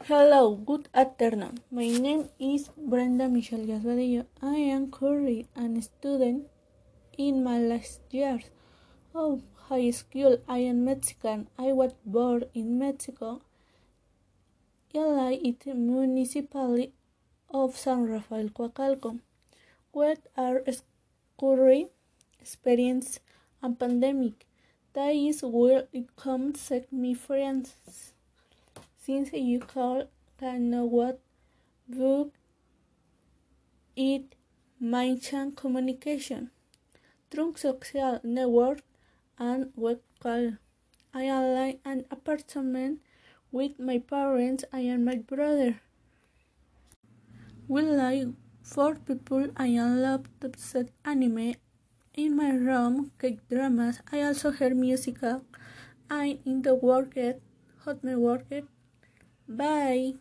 Hello, good afternoon. My name is Brenda Michelle Gasbadillo. I am currently a student in my last years of high school. I am Mexican. I was born in Mexico, LA, the municipality of San Rafael Coacalco. What are current experience and pandemic? That is where it comes me friends since you can know what book it mention communication through social network and web call. I like an apartment with my parents and my brother. We like four people. I love to set anime in my room, K-dramas. I also hear musical. I'm in the work hot my work Bye.